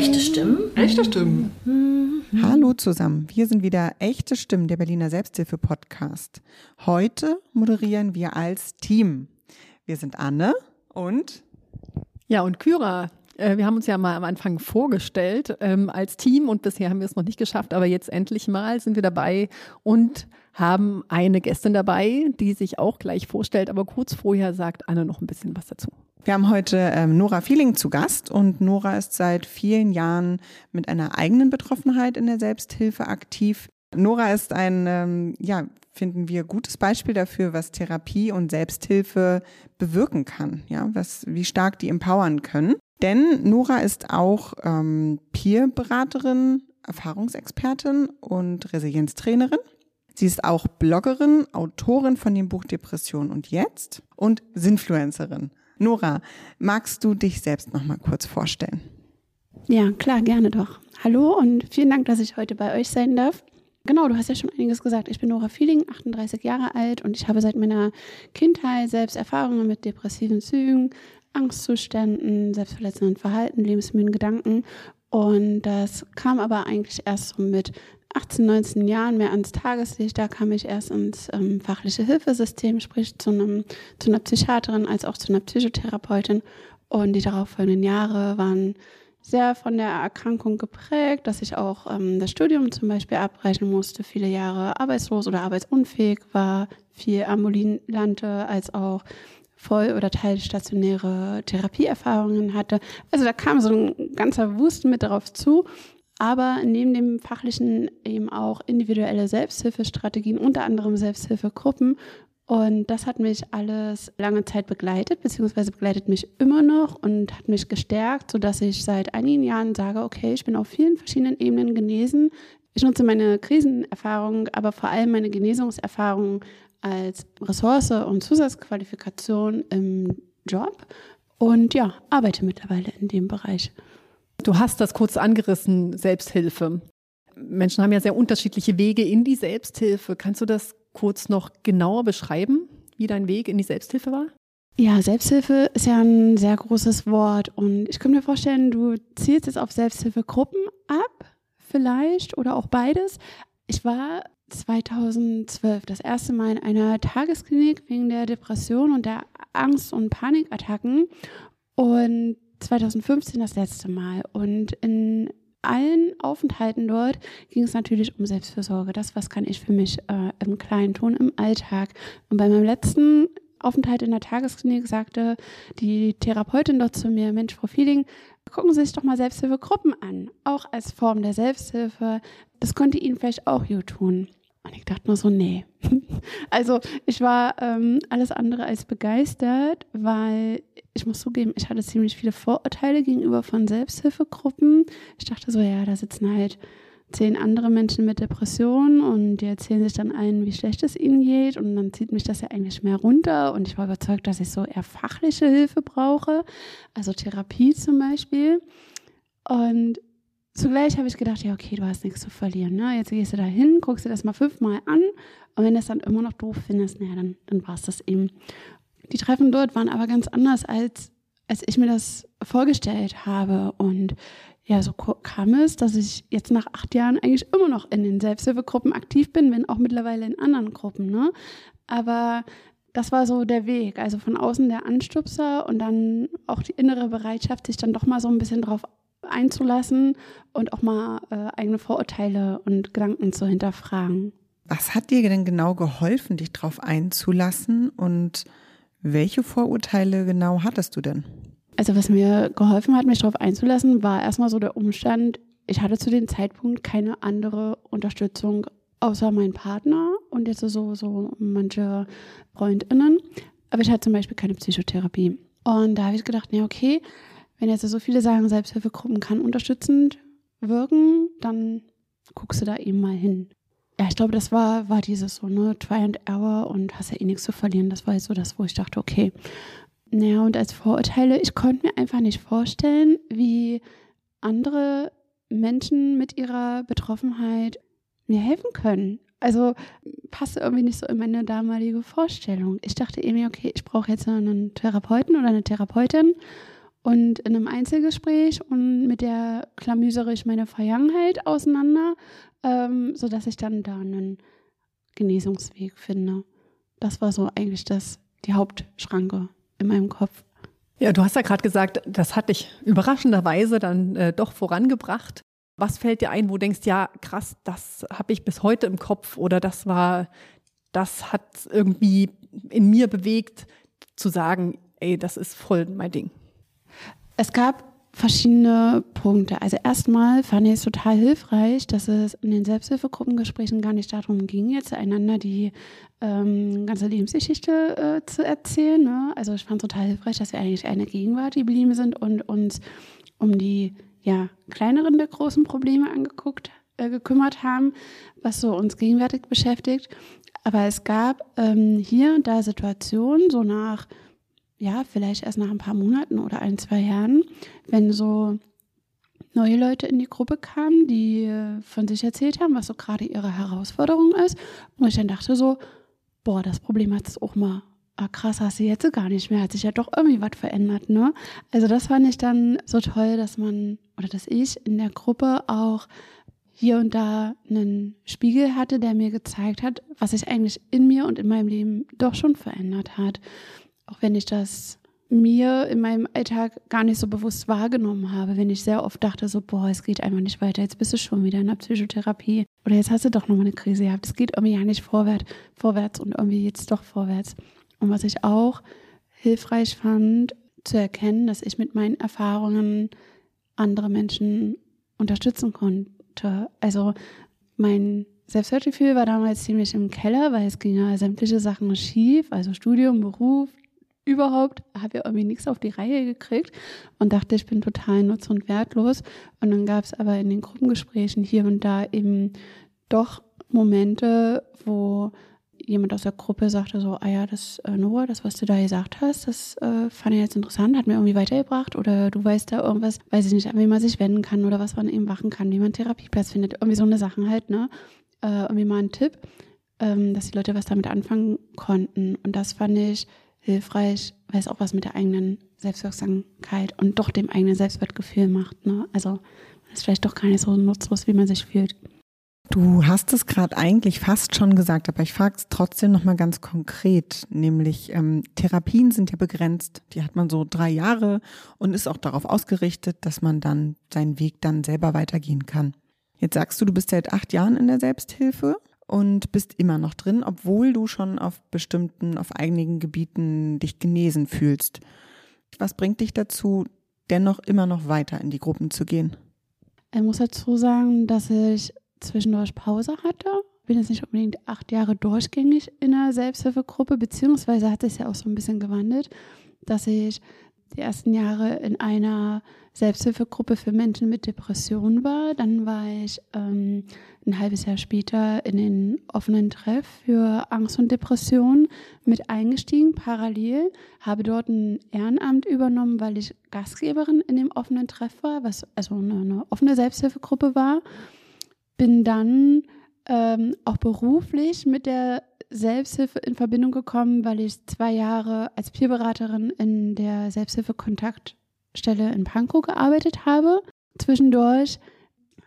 Echte Stimmen? Echte Stimmen. Mhm. Hallo zusammen, wir sind wieder Echte Stimmen, der Berliner Selbsthilfe-Podcast. Heute moderieren wir als Team. Wir sind Anne und ja, und Kyra. Äh, wir haben uns ja mal am Anfang vorgestellt ähm, als Team und bisher haben wir es noch nicht geschafft, aber jetzt endlich mal sind wir dabei und haben eine Gästin dabei, die sich auch gleich vorstellt, aber kurz vorher sagt Anne noch ein bisschen was dazu. Wir haben heute ähm, Nora Feeling zu Gast und Nora ist seit vielen Jahren mit einer eigenen Betroffenheit in der Selbsthilfe aktiv. Nora ist ein, ähm, ja, finden wir, gutes Beispiel dafür, was Therapie und Selbsthilfe bewirken kann, ja, was, wie stark die empowern können. Denn Nora ist auch ähm, Peer-Beraterin, Erfahrungsexpertin und Resilienztrainerin. Sie ist auch Bloggerin, Autorin von dem Buch Depression und Jetzt und Sinfluencerin. Nora, magst du dich selbst noch mal kurz vorstellen? Ja, klar, gerne doch. Hallo und vielen Dank, dass ich heute bei euch sein darf. Genau, du hast ja schon einiges gesagt. Ich bin Nora Feeling, 38 Jahre alt und ich habe seit meiner Kindheit selbst Erfahrungen mit depressiven Zügen, Angstzuständen, selbstverletzenden Verhalten, lebensmüden Gedanken. Und das kam aber eigentlich erst so mit 18, 19 Jahren mehr ans Tageslicht. Da kam ich erst ins ähm, fachliche Hilfesystem, sprich zu, einem, zu einer Psychiaterin als auch zu einer Psychotherapeutin. Und die darauffolgenden Jahre waren sehr von der Erkrankung geprägt, dass ich auch ähm, das Studium zum Beispiel abbrechen musste, viele Jahre arbeitslos oder arbeitsunfähig war, viel ambulante als auch voll- oder teilstationäre Therapieerfahrungen hatte. Also da kam so ein ganzer Wust mit darauf zu aber neben dem fachlichen eben auch individuelle Selbsthilfestrategien, unter anderem Selbsthilfegruppen. Und das hat mich alles lange Zeit begleitet, beziehungsweise begleitet mich immer noch und hat mich gestärkt, sodass ich seit einigen Jahren sage, okay, ich bin auf vielen verschiedenen Ebenen genesen. Ich nutze meine Krisenerfahrung, aber vor allem meine Genesungserfahrung als Ressource und Zusatzqualifikation im Job und ja, arbeite mittlerweile in dem Bereich. Du hast das kurz angerissen, Selbsthilfe. Menschen haben ja sehr unterschiedliche Wege in die Selbsthilfe. Kannst du das kurz noch genauer beschreiben, wie dein Weg in die Selbsthilfe war? Ja, Selbsthilfe ist ja ein sehr großes Wort und ich könnte mir vorstellen, du zielst jetzt auf Selbsthilfegruppen ab, vielleicht oder auch beides. Ich war 2012 das erste Mal in einer Tagesklinik wegen der Depression und der Angst- und Panikattacken und 2015 das letzte Mal. Und in allen Aufenthalten dort ging es natürlich um Selbstfürsorge. Das, was kann ich für mich äh, im Kleinen tun, im Alltag. Und bei meinem letzten Aufenthalt in der Tagesklinik sagte die Therapeutin dort zu mir, Mensch, Frau Feeling, gucken Sie sich doch mal Selbsthilfegruppen an. Auch als Form der Selbsthilfe. Das könnte Ihnen vielleicht auch gut tun. Und ich dachte nur so, nee. Also ich war ähm, alles andere als begeistert, weil ich muss zugeben, ich hatte ziemlich viele Vorurteile gegenüber von Selbsthilfegruppen. Ich dachte so, ja, da sitzen halt zehn andere Menschen mit Depressionen und die erzählen sich dann allen, wie schlecht es ihnen geht und dann zieht mich das ja eigentlich mehr runter und ich war überzeugt, dass ich so eher fachliche Hilfe brauche, also Therapie zum Beispiel. Und zugleich habe ich gedacht, ja, okay, du hast nichts zu verlieren. Ne? Jetzt gehst du da hin, guckst dir das mal fünfmal an und wenn du es dann immer noch doof findest, naja, dann, dann war es das eben. Die Treffen dort waren aber ganz anders, als, als ich mir das vorgestellt habe. Und ja, so kam es, dass ich jetzt nach acht Jahren eigentlich immer noch in den Selbsthilfegruppen aktiv bin, wenn auch mittlerweile in anderen Gruppen. Ne? Aber das war so der Weg. Also von außen der Anstupser und dann auch die innere Bereitschaft, sich dann doch mal so ein bisschen drauf einzulassen und auch mal äh, eigene Vorurteile und Gedanken zu hinterfragen. Was hat dir denn genau geholfen, dich darauf einzulassen und welche Vorurteile genau hattest du denn? Also was mir geholfen hat, mich darauf einzulassen, war erstmal so der Umstand, ich hatte zu dem Zeitpunkt keine andere Unterstützung außer meinen Partner und jetzt so, so manche Freundinnen. Aber ich hatte zum Beispiel keine Psychotherapie. Und da habe ich gedacht, ja, okay, wenn jetzt so viele sagen, Selbsthilfegruppen kann unterstützend wirken, dann guckst du da eben mal hin. Ja, ich glaube, das war, war dieses so, ne, Try and Error und hast ja eh nichts zu verlieren. Das war jetzt so das, wo ich dachte, okay. Naja, und als Vorurteile, ich konnte mir einfach nicht vorstellen, wie andere Menschen mit ihrer Betroffenheit mir helfen können. Also passte irgendwie nicht so in meine damalige Vorstellung. Ich dachte irgendwie, okay, ich brauche jetzt einen Therapeuten oder eine Therapeutin und in einem Einzelgespräch und mit der klamüsere ich meine Vergangenheit auseinander, ähm, sodass ich dann da einen Genesungsweg finde. Das war so eigentlich das, die Hauptschranke in meinem Kopf. Ja, du hast ja gerade gesagt, das hat dich überraschenderweise dann äh, doch vorangebracht. Was fällt dir ein, wo du denkst, ja, krass, das habe ich bis heute im Kopf oder das war, das hat irgendwie in mir bewegt, zu sagen, ey, das ist voll mein Ding. Es gab verschiedene Punkte. Also erstmal fand ich es total hilfreich, dass es in den Selbsthilfegruppengesprächen gar nicht darum ging, jetzt einander die ähm, ganze Lebensgeschichte äh, zu erzählen. Ne? Also ich fand es total hilfreich, dass wir eigentlich eine Gegenwart geblieben sind und uns um die ja, kleineren der großen Probleme angeguckt, äh, gekümmert haben, was so uns gegenwärtig beschäftigt. Aber es gab ähm, hier und da Situationen, so nach ja, vielleicht erst nach ein paar Monaten oder ein, zwei Jahren, wenn so neue Leute in die Gruppe kamen, die äh, von sich erzählt haben, was so gerade ihre Herausforderung ist. Und ich dann dachte so, boah, das Problem hat es auch mal. Ah, krass, hast du jetzt gar nicht mehr. Hat sich ja doch irgendwie was verändert, ne? Also das fand ich dann so toll, dass man oder dass ich in der Gruppe auch hier und da einen Spiegel hatte, der mir gezeigt hat, was sich eigentlich in mir und in meinem Leben doch schon verändert hat auch wenn ich das mir in meinem Alltag gar nicht so bewusst wahrgenommen habe, wenn ich sehr oft dachte, so, boah, es geht einfach nicht weiter, jetzt bist du schon wieder in der Psychotherapie oder jetzt hast du doch nochmal eine Krise gehabt, es geht irgendwie ja nicht vorwärts, vorwärts und irgendwie jetzt doch vorwärts. Und was ich auch hilfreich fand, zu erkennen, dass ich mit meinen Erfahrungen andere Menschen unterstützen konnte. Also mein Selbstwertgefühl war damals ziemlich im Keller, weil es ging ja sämtliche Sachen schief, also Studium, Beruf, überhaupt, habe ja irgendwie nichts auf die Reihe gekriegt und dachte, ich bin total nutz- und wertlos. Und dann gab es aber in den Gruppengesprächen hier und da eben doch Momente, wo jemand aus der Gruppe sagte so, ah ja, das äh, Noah, das, was du da gesagt hast, das äh, fand ich jetzt interessant, hat mir irgendwie weitergebracht oder du weißt da irgendwas, weiß ich nicht, an wen man sich wenden kann oder was man eben machen kann, wie man einen Therapieplatz findet, irgendwie so eine Sachen halt, ne? Äh, irgendwie mal ein Tipp, ähm, dass die Leute was damit anfangen konnten und das fand ich hilfreich, weil es auch was mit der eigenen Selbstwirksamkeit und doch dem eigenen Selbstwertgefühl macht. Ne? Also ist vielleicht doch gar nicht so nutzlos, wie man sich fühlt. Du hast es gerade eigentlich fast schon gesagt, aber ich frage es trotzdem nochmal ganz konkret, nämlich ähm, Therapien sind ja begrenzt, die hat man so drei Jahre und ist auch darauf ausgerichtet, dass man dann seinen Weg dann selber weitergehen kann. Jetzt sagst du, du bist seit acht Jahren in der Selbsthilfe und bist immer noch drin, obwohl du schon auf bestimmten, auf einigen Gebieten dich genesen fühlst. Was bringt dich dazu, dennoch immer noch weiter in die Gruppen zu gehen? Ich muss dazu sagen, dass ich zwischendurch Pause hatte. Bin jetzt nicht unbedingt acht Jahre durchgängig in einer Selbsthilfegruppe, beziehungsweise hat es ja auch so ein bisschen gewandelt, dass ich die ersten Jahre in einer Selbsthilfegruppe für Menschen mit Depressionen war. Dann war ich ähm, ein halbes Jahr später in den offenen Treff für Angst und Depression mit eingestiegen, parallel, habe dort ein Ehrenamt übernommen, weil ich Gastgeberin in dem offenen Treff war, was also eine, eine offene Selbsthilfegruppe war. Bin dann ähm, auch beruflich mit der Selbsthilfe in Verbindung gekommen, weil ich zwei Jahre als Peerberaterin in der Selbsthilfe-Kontaktstelle in Pankow gearbeitet habe. Zwischendurch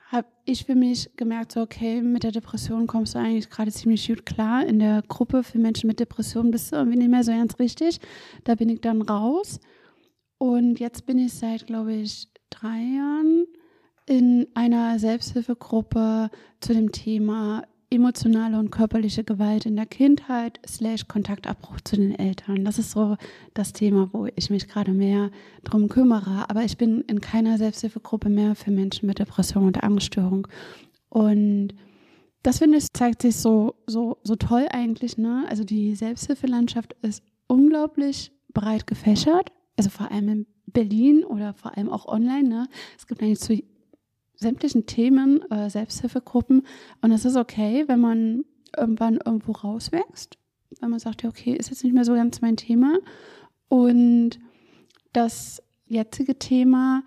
habe ich für mich gemerkt, so okay, mit der Depression kommst du eigentlich gerade ziemlich gut klar. In der Gruppe für Menschen mit Depression bist du irgendwie nicht mehr so ganz richtig. Da bin ich dann raus. Und jetzt bin ich seit, glaube ich, drei Jahren in einer Selbsthilfegruppe zu dem Thema emotionale und körperliche Gewalt in der Kindheit slash Kontaktabbruch zu den Eltern. Das ist so das Thema, wo ich mich gerade mehr drum kümmere. Aber ich bin in keiner Selbsthilfegruppe mehr für Menschen mit Depression und Angststörung. Und das finde ich, zeigt sich so, so, so toll eigentlich. Ne? Also die Selbsthilfelandschaft ist unglaublich breit gefächert. Also vor allem in Berlin oder vor allem auch online. Ne? Es gibt eigentlich zu sämtlichen Themen, äh, Selbsthilfegruppen. Und es ist okay, wenn man irgendwann irgendwo rauswächst, wenn man sagt, ja, okay, ist jetzt nicht mehr so ganz mein Thema. Und das jetzige Thema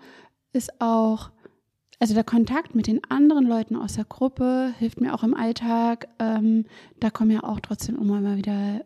ist auch, also der Kontakt mit den anderen Leuten aus der Gruppe hilft mir auch im Alltag. Ähm, da kommen ja auch trotzdem immer mal wieder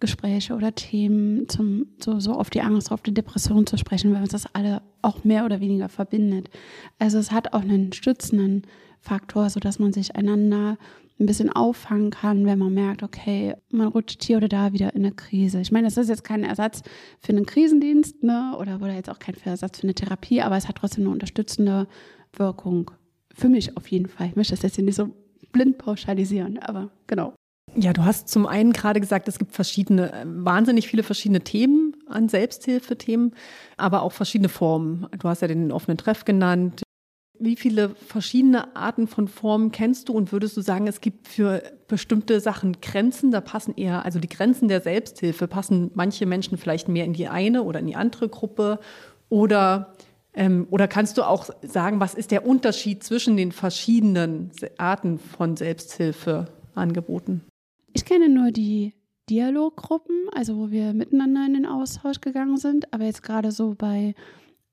Gespräche oder Themen zum, so, so auf die Angst, auf die Depression zu sprechen, weil uns das alle auch mehr oder weniger verbindet. Also es hat auch einen stützenden Faktor, sodass man sich einander ein bisschen auffangen kann, wenn man merkt, okay, man rutscht hier oder da wieder in eine Krise. Ich meine, das ist jetzt kein Ersatz für einen Krisendienst, ne? Oder oder jetzt auch kein Ersatz für eine Therapie, aber es hat trotzdem eine unterstützende Wirkung. Für mich auf jeden Fall. Ich möchte das jetzt hier nicht so blind pauschalisieren, aber genau. Ja, du hast zum einen gerade gesagt, es gibt verschiedene, äh, wahnsinnig viele verschiedene Themen an Selbsthilfethemen, aber auch verschiedene Formen. Du hast ja den offenen Treff genannt. Wie viele verschiedene Arten von Formen kennst du und würdest du sagen, es gibt für bestimmte Sachen Grenzen? Da passen eher, also die Grenzen der Selbsthilfe, passen manche Menschen vielleicht mehr in die eine oder in die andere Gruppe? Oder, ähm, oder kannst du auch sagen, was ist der Unterschied zwischen den verschiedenen Arten von Selbsthilfeangeboten? Ich kenne nur die Dialoggruppen, also wo wir miteinander in den Austausch gegangen sind, aber jetzt gerade so bei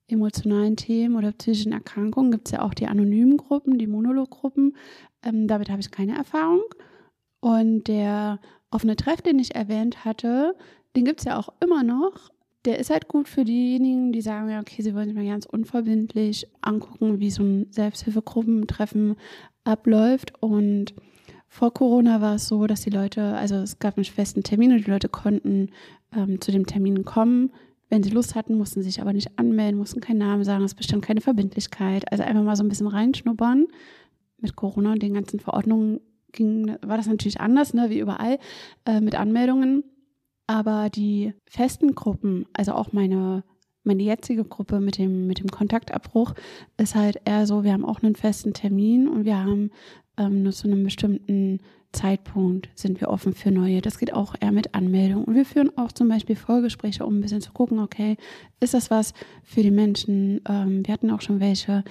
emotionalen Themen oder psychischen Erkrankungen gibt es ja auch die anonymen Gruppen, die Monologgruppen. Ähm, damit habe ich keine Erfahrung. Und der offene Treff, den ich erwähnt hatte, den gibt es ja auch immer noch. Der ist halt gut für diejenigen, die sagen, ja, okay, sie wollen sich mal ganz unverbindlich angucken, wie so ein Selbsthilfegruppentreffen abläuft. Und vor Corona war es so, dass die Leute, also es gab einen festen Termin und die Leute konnten ähm, zu dem Termin kommen. Wenn sie Lust hatten, mussten sie sich aber nicht anmelden, mussten keinen Namen sagen, es bestand keine Verbindlichkeit. Also einfach mal so ein bisschen reinschnuppern. Mit Corona und den ganzen Verordnungen ging, war das natürlich anders, ne, wie überall, äh, mit Anmeldungen. Aber die festen Gruppen, also auch meine meine jetzige Gruppe mit dem, mit dem Kontaktabbruch ist halt eher so, wir haben auch einen festen Termin und wir haben ähm, nur zu einem bestimmten Zeitpunkt sind wir offen für neue. Das geht auch eher mit Anmeldung. Und wir führen auch zum Beispiel Vorgespräche, um ein bisschen zu gucken, okay, ist das was für die Menschen? Ähm, wir hatten auch schon welche.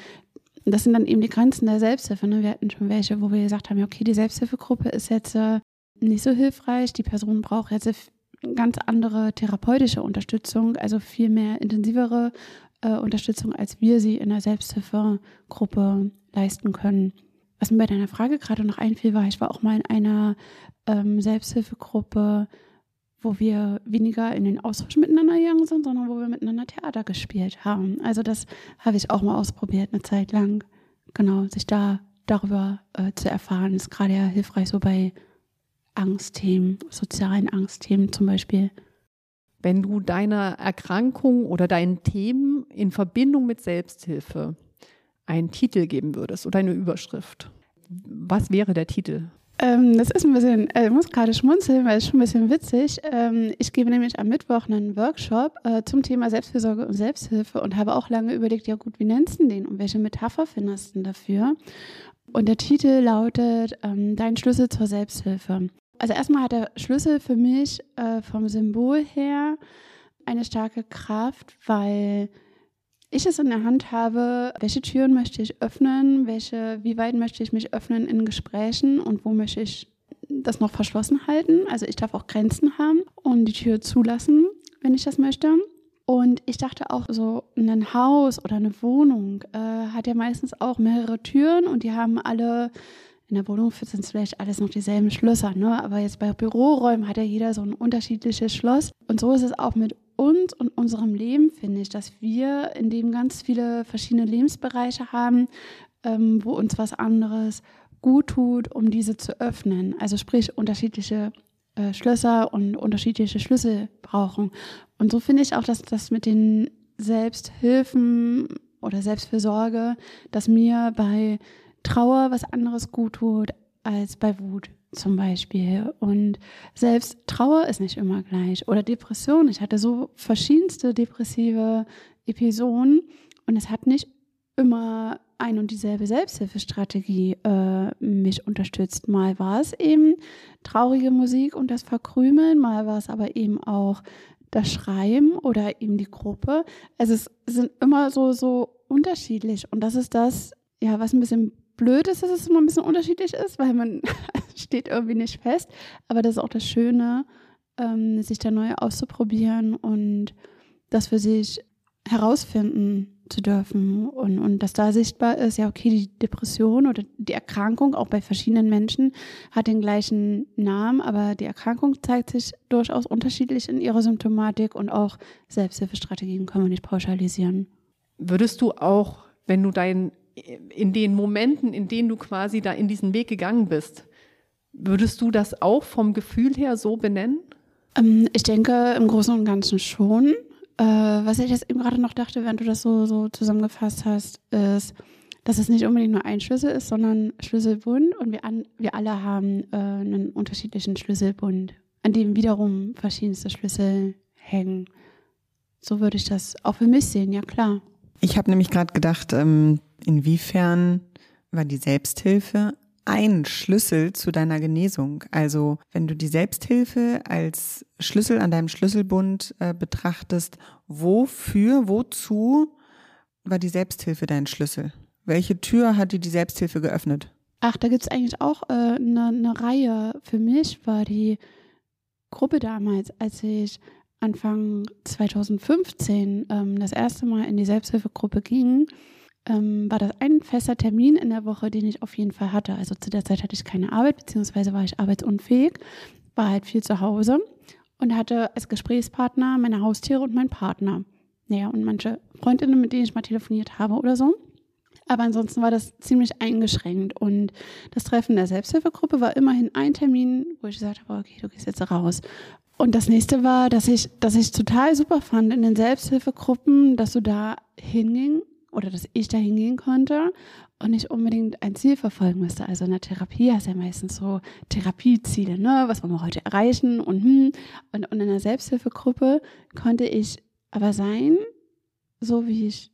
Das sind dann eben die Grenzen der Selbsthilfe. Ne? Wir hatten schon welche, wo wir gesagt haben, okay, die Selbsthilfegruppe ist jetzt äh, nicht so hilfreich. Die Person braucht jetzt ganz andere therapeutische Unterstützung, also viel mehr intensivere äh, Unterstützung, als wir sie in der Selbsthilfegruppe leisten können. Was mir bei deiner Frage gerade noch einfiel, war, ich war auch mal in einer ähm, Selbsthilfegruppe, wo wir weniger in den Austausch miteinander gegangen sind, sondern wo wir miteinander Theater gespielt haben. Also das habe ich auch mal ausprobiert, eine Zeit lang. Genau, sich da darüber äh, zu erfahren, ist gerade ja hilfreich so bei Angstthemen, sozialen Angstthemen zum Beispiel. Wenn du deiner Erkrankung oder deinen Themen in Verbindung mit Selbsthilfe einen Titel geben würdest oder eine Überschrift, was wäre der Titel? Ähm, das ist ein bisschen, äh, ich muss gerade schmunzeln, weil es schon ein bisschen witzig. Ähm, ich gebe nämlich am Mittwoch einen Workshop äh, zum Thema Selbstfürsorge und Selbsthilfe und habe auch lange überlegt, ja gut, wie nennst du den und welche Metapher findest du dafür? Und der Titel lautet ähm, Dein Schlüssel zur Selbsthilfe. Also erstmal hat der Schlüssel für mich äh, vom Symbol her eine starke Kraft, weil ich es in der Hand habe, welche Türen möchte ich öffnen, welche, wie weit möchte ich mich öffnen in Gesprächen und wo möchte ich das noch verschlossen halten. Also ich darf auch Grenzen haben und die Tür zulassen, wenn ich das möchte. Und ich dachte auch, so ein Haus oder eine Wohnung äh, hat ja meistens auch mehrere Türen und die haben alle, in der Wohnung sind es vielleicht alles noch dieselben Schlösser, ne? aber jetzt bei Büroräumen hat ja jeder so ein unterschiedliches Schloss. Und so ist es auch mit uns und unserem Leben, finde ich, dass wir in dem ganz viele verschiedene Lebensbereiche haben, ähm, wo uns was anderes gut tut, um diese zu öffnen. Also sprich unterschiedliche äh, Schlösser und unterschiedliche Schlüssel brauchen. Und so finde ich auch, dass das mit den Selbsthilfen oder Selbstfürsorge, dass mir bei Trauer was anderes gut tut als bei Wut zum Beispiel. Und selbst Trauer ist nicht immer gleich. Oder Depression. Ich hatte so verschiedenste depressive Episoden und es hat nicht immer ein und dieselbe Selbsthilfestrategie äh, mich unterstützt. Mal war es eben traurige Musik und das Verkrümeln, mal war es aber eben auch das Schreiben oder eben die Gruppe. Also es sind immer so, so unterschiedlich und das ist das, ja, was ein bisschen blöd ist, dass es immer ein bisschen unterschiedlich ist, weil man steht irgendwie nicht fest. Aber das ist auch das Schöne, ähm, sich da neu auszuprobieren und das für sich herausfinden zu dürfen und, und dass da sichtbar ist, ja, okay, die Depression oder die Erkrankung auch bei verschiedenen Menschen hat den gleichen Namen, aber die Erkrankung zeigt sich durchaus unterschiedlich in ihrer Symptomatik und auch Selbsthilfestrategien können wir nicht pauschalisieren. Würdest du auch, wenn du dein, in den Momenten, in denen du quasi da in diesen Weg gegangen bist, würdest du das auch vom Gefühl her so benennen? Ähm, ich denke im Großen und Ganzen schon. Äh, was ich jetzt eben gerade noch dachte, während du das so, so zusammengefasst hast, ist, dass es nicht unbedingt nur ein Schlüssel ist, sondern Schlüsselbund und wir, an, wir alle haben äh, einen unterschiedlichen Schlüsselbund, an dem wiederum verschiedenste Schlüssel hängen. So würde ich das auch für mich sehen, ja klar. Ich habe nämlich gerade gedacht, ähm, inwiefern war die Selbsthilfe ein Schlüssel zu deiner Genesung. Also wenn du die Selbsthilfe als Schlüssel an deinem Schlüsselbund äh, betrachtest, wofür, wozu war die Selbsthilfe dein Schlüssel? Welche Tür hat dir die Selbsthilfe geöffnet? Ach, da gibt es eigentlich auch eine äh, ne, ne Reihe. Für mich war die Gruppe damals, als ich Anfang 2015 ähm, das erste Mal in die Selbsthilfegruppe ging, ähm, war das ein fester Termin in der Woche, den ich auf jeden Fall hatte. Also zu der Zeit hatte ich keine Arbeit, beziehungsweise war ich arbeitsunfähig, war halt viel zu Hause und hatte als Gesprächspartner meine Haustiere und meinen Partner. Naja, und manche Freundinnen, mit denen ich mal telefoniert habe oder so. Aber ansonsten war das ziemlich eingeschränkt. Und das Treffen der Selbsthilfegruppe war immerhin ein Termin, wo ich gesagt habe, okay, du gehst jetzt raus. Und das nächste war, dass ich, dass ich total super fand in den Selbsthilfegruppen, dass du da hinging oder dass ich da hingehen konnte und nicht unbedingt ein Ziel verfolgen müsste. Also in der Therapie hast du ja meistens so Therapieziele, ne? was wollen wir heute erreichen und, hm. und, und in der Selbsthilfegruppe konnte ich aber sein, so wie ich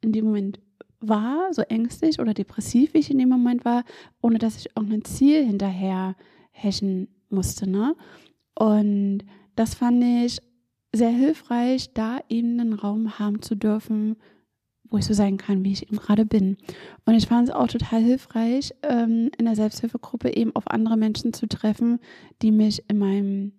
in dem Moment war, so ängstlich oder depressiv, wie ich in dem Moment war, ohne dass ich irgendein Ziel hinterher hechen musste. Ne? Und das fand ich sehr hilfreich, da eben einen Raum haben zu dürfen, wo ich so sein kann, wie ich eben gerade bin. Und ich fand es auch total hilfreich, ähm, in der Selbsthilfegruppe eben auf andere Menschen zu treffen, die mich in meinem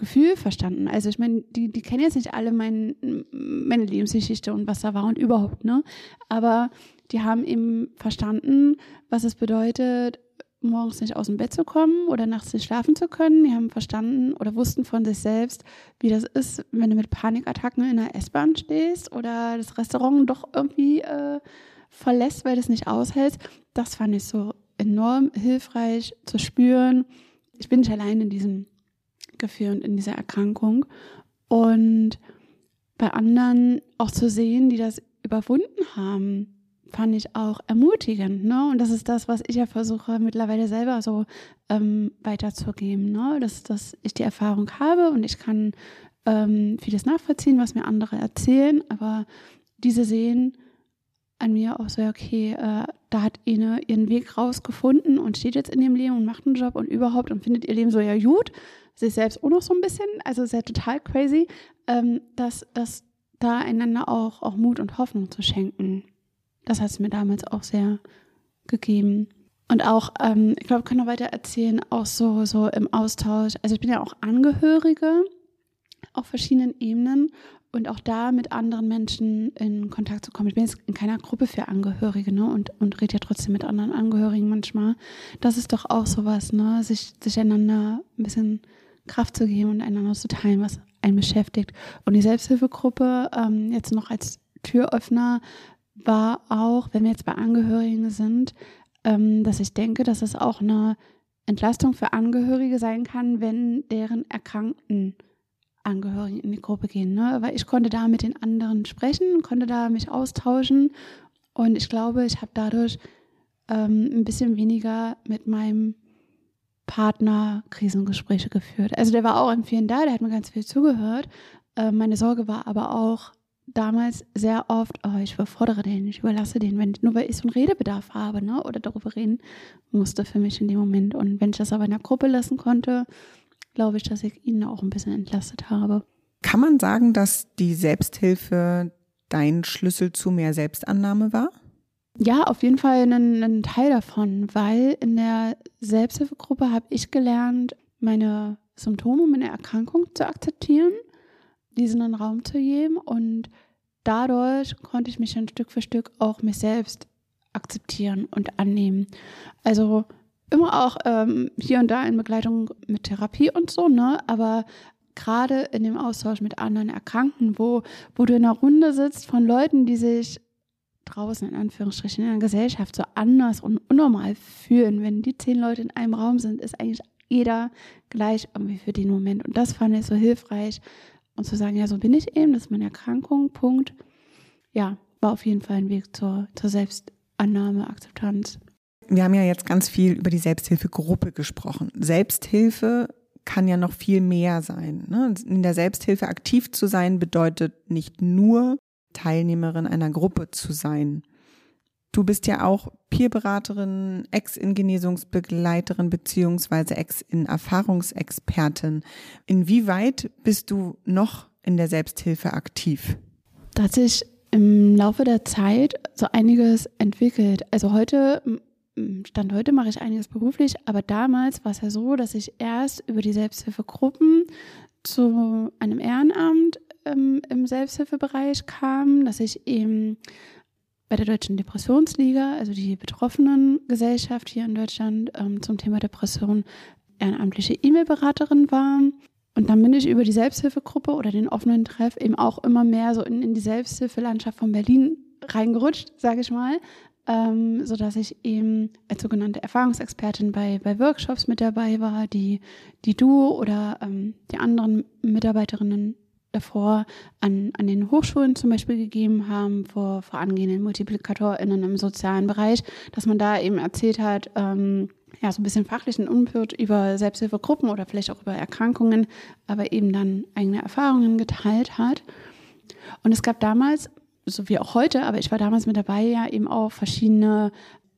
Gefühl verstanden. Also ich meine, die, die kennen jetzt nicht alle mein, meine Lebensgeschichte und was da war und überhaupt, ne? Aber die haben eben verstanden, was es bedeutet, morgens nicht aus dem Bett zu kommen oder nachts nicht schlafen zu können. Die haben verstanden oder wussten von sich selbst, wie das ist, wenn du mit Panikattacken in der S-Bahn stehst oder das Restaurant doch irgendwie äh, verlässt, weil du es nicht aushältst. Das fand ich so enorm hilfreich zu spüren. Ich bin nicht allein in diesem Gefühl und in dieser Erkrankung. Und bei anderen auch zu sehen, die das überwunden haben fand ich auch ermutigend. Ne? Und das ist das, was ich ja versuche mittlerweile selber so ähm, weiterzugeben. Ne? Dass, dass ich die Erfahrung habe und ich kann ähm, vieles nachvollziehen, was mir andere erzählen, aber diese sehen an mir auch so, okay, äh, da hat eine ihren Weg rausgefunden und steht jetzt in ihrem Leben und macht einen Job und überhaupt und findet ihr Leben so ja gut, sich selbst auch noch so ein bisschen, also ja total crazy, ähm, dass, dass da einander auch, auch Mut und Hoffnung zu schenken. Das hat es mir damals auch sehr gegeben. Und auch, ähm, ich glaube, ich kann noch weiter erzählen, auch so, so im Austausch. Also ich bin ja auch Angehörige auf verschiedenen Ebenen und auch da mit anderen Menschen in Kontakt zu kommen. Ich bin jetzt in keiner Gruppe für Angehörige, ne? Und, und rede ja trotzdem mit anderen Angehörigen manchmal. Das ist doch auch sowas, ne? Sich, sich einander ein bisschen Kraft zu geben und einander zu teilen, was einen beschäftigt. Und die Selbsthilfegruppe, ähm, jetzt noch als Türöffner, war auch, wenn wir jetzt bei Angehörigen sind, ähm, dass ich denke, dass es auch eine Entlastung für Angehörige sein kann, wenn deren erkrankten Angehörigen in die Gruppe gehen. Ne? Weil ich konnte da mit den anderen sprechen, konnte da mich austauschen und ich glaube, ich habe dadurch ähm, ein bisschen weniger mit meinem Partner Krisengespräche geführt. Also der war auch in vielen da, der hat mir ganz viel zugehört. Äh, meine Sorge war aber auch, damals sehr oft, oh, ich überfordere den, ich überlasse den, wenn, nur weil ich so einen Redebedarf habe ne, oder darüber reden musste für mich in dem Moment. Und wenn ich das aber in der Gruppe lassen konnte, glaube ich, dass ich ihn auch ein bisschen entlastet habe. Kann man sagen, dass die Selbsthilfe dein Schlüssel zu mehr Selbstannahme war? Ja, auf jeden Fall ein, ein Teil davon, weil in der Selbsthilfegruppe habe ich gelernt, meine Symptome, meine Erkrankung zu akzeptieren diesen Raum zu geben und dadurch konnte ich mich dann Stück für Stück auch mich selbst akzeptieren und annehmen. Also immer auch ähm, hier und da in Begleitung mit Therapie und so, ne? Aber gerade in dem Austausch mit anderen Erkrankten, wo, wo du in einer Runde sitzt von Leuten, die sich draußen in Anführungsstrichen in der Gesellschaft so anders und unnormal fühlen. Wenn die zehn Leute in einem Raum sind, ist eigentlich jeder gleich irgendwie für den Moment. Und das fand ich so hilfreich. Und zu sagen, ja, so bin ich eben, das ist meine Erkrankung, Punkt. Ja, war auf jeden Fall ein Weg zur, zur Selbstannahme, Akzeptanz. Wir haben ja jetzt ganz viel über die Selbsthilfegruppe gesprochen. Selbsthilfe kann ja noch viel mehr sein. Ne? In der Selbsthilfe aktiv zu sein bedeutet nicht nur Teilnehmerin einer Gruppe zu sein. Du bist ja auch Peerberaterin, Ex-in-Genesungsbegleiterin beziehungsweise Ex-in-Erfahrungsexpertin. Inwieweit bist du noch in der Selbsthilfe aktiv? Da hat sich im Laufe der Zeit so einiges entwickelt. Also heute, Stand heute mache ich einiges beruflich, aber damals war es ja so, dass ich erst über die Selbsthilfegruppen zu einem Ehrenamt ähm, im Selbsthilfebereich kam, dass ich eben bei der Deutschen Depressionsliga, also die Betroffenengesellschaft hier in Deutschland ähm, zum Thema Depression, ehrenamtliche E-Mail-Beraterin war. Und dann bin ich über die Selbsthilfegruppe oder den offenen Treff eben auch immer mehr so in, in die Selbsthilfelandschaft von Berlin reingerutscht, sage ich mal, ähm, sodass ich eben als sogenannte Erfahrungsexpertin bei, bei Workshops mit dabei war, die, die du oder ähm, die anderen Mitarbeiterinnen davor an, an den Hochschulen zum Beispiel gegeben haben, vor, vor angehenden MultiplikatorInnen im sozialen Bereich, dass man da eben erzählt hat, ähm, ja, so ein bisschen fachlichen Input über Selbsthilfegruppen oder vielleicht auch über Erkrankungen, aber eben dann eigene Erfahrungen geteilt hat. Und es gab damals, so wie auch heute, aber ich war damals mit dabei, ja eben auch verschiedene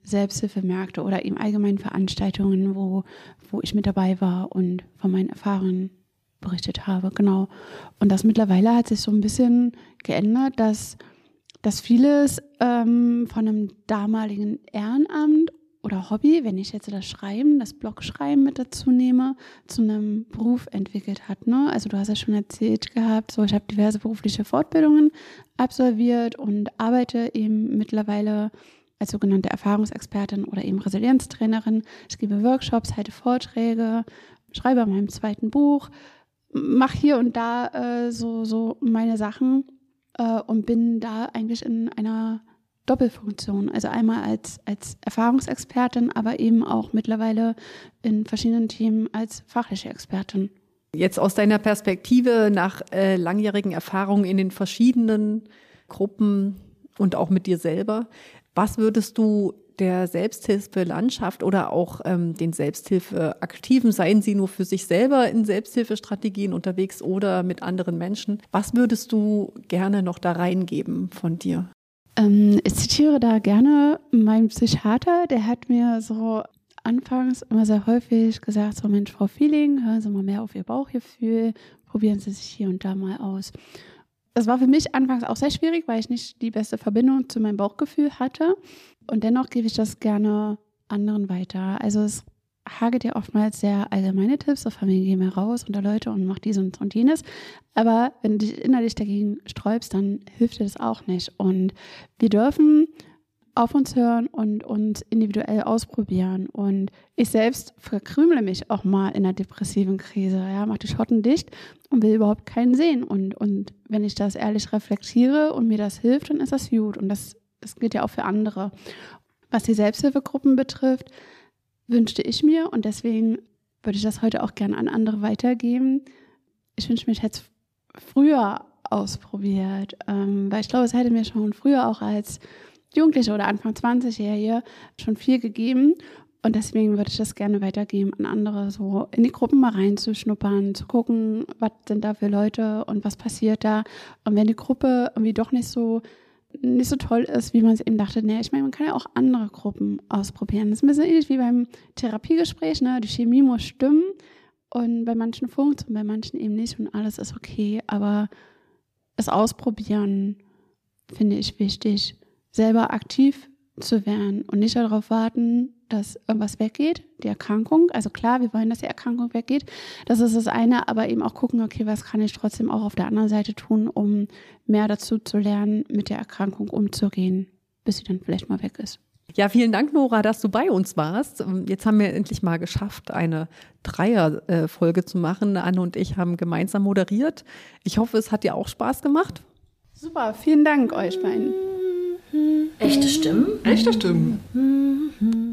Selbsthilfemärkte oder eben allgemeine Veranstaltungen, wo, wo ich mit dabei war und von meinen Erfahrungen berichtet habe, genau. Und das mittlerweile hat sich so ein bisschen geändert, dass, dass vieles ähm, von einem damaligen Ehrenamt oder Hobby, wenn ich jetzt das Schreiben, das Blogschreiben mit dazu nehme, zu einem Beruf entwickelt hat. Ne? Also du hast ja schon erzählt gehabt, so ich habe diverse berufliche Fortbildungen absolviert und arbeite eben mittlerweile als sogenannte Erfahrungsexpertin oder eben Resilienztrainerin. Ich gebe Workshops, halte Vorträge, schreibe an meinem zweiten Buch, mache hier und da äh, so, so meine Sachen äh, und bin da eigentlich in einer Doppelfunktion. Also einmal als, als Erfahrungsexpertin, aber eben auch mittlerweile in verschiedenen Themen als fachliche Expertin. Jetzt aus deiner Perspektive nach äh, langjährigen Erfahrungen in den verschiedenen Gruppen und auch mit dir selber, was würdest du der Selbsthilfelandschaft oder auch ähm, den Selbsthilfeaktiven, seien sie nur für sich selber in Selbsthilfestrategien unterwegs oder mit anderen Menschen. Was würdest du gerne noch da reingeben von dir? Ähm, ich zitiere da gerne meinen Psychiater, der hat mir so anfangs immer sehr häufig gesagt, so Mensch, Frau Feeling, hören Sie mal mehr auf Ihr Bauchgefühl, probieren Sie sich hier und da mal aus. Das war für mich anfangs auch sehr schwierig, weil ich nicht die beste Verbindung zu meinem Bauchgefühl hatte. Und dennoch gebe ich das gerne anderen weiter. Also es hagelt ja oftmals sehr allgemeine Tipps, so Familie, geh mal raus unter Leute und mach dies und, und jenes. Aber wenn du dich innerlich dagegen sträubst, dann hilft dir das auch nicht. Und wir dürfen auf uns hören und uns individuell ausprobieren. Und ich selbst verkrümle mich auch mal in einer depressiven Krise. Ja, mach die Schotten dicht und will überhaupt keinen sehen. Und, und wenn ich das ehrlich reflektiere und mir das hilft, dann ist das gut. Und das, das gilt ja auch für andere. Was die Selbsthilfegruppen betrifft, wünschte ich mir und deswegen würde ich das heute auch gerne an andere weitergeben. Ich wünsche mich jetzt früher ausprobiert, ähm, weil ich glaube, es hätte mir schon früher auch als Jugendliche oder Anfang 20-Jährige schon viel gegeben. Und deswegen würde ich das gerne weitergeben an andere, so in die Gruppen mal reinzuschnuppern, zu gucken, was sind da für Leute und was passiert da. Und wenn die Gruppe irgendwie doch nicht so nicht so toll ist, wie man es eben dachte. Nee, ich meine, man kann ja auch andere Gruppen ausprobieren. Das ist ein bisschen ähnlich wie beim Therapiegespräch. Ne? Die Chemie muss stimmen und bei manchen funkt und bei manchen eben nicht und alles ist okay. Aber das Ausprobieren finde ich wichtig, selber aktiv zu werden und nicht darauf warten, dass irgendwas weggeht, die Erkrankung. Also klar, wir wollen, dass die Erkrankung weggeht. Das ist das eine, aber eben auch gucken, okay, was kann ich trotzdem auch auf der anderen Seite tun, um mehr dazu zu lernen, mit der Erkrankung umzugehen, bis sie dann vielleicht mal weg ist. Ja, vielen Dank, Nora, dass du bei uns warst. Jetzt haben wir endlich mal geschafft, eine Dreier-Folge zu machen. Anne und ich haben gemeinsam moderiert. Ich hoffe, es hat dir auch Spaß gemacht. Super, vielen Dank euch beiden. Echte Stimmen? Echte Stimmen.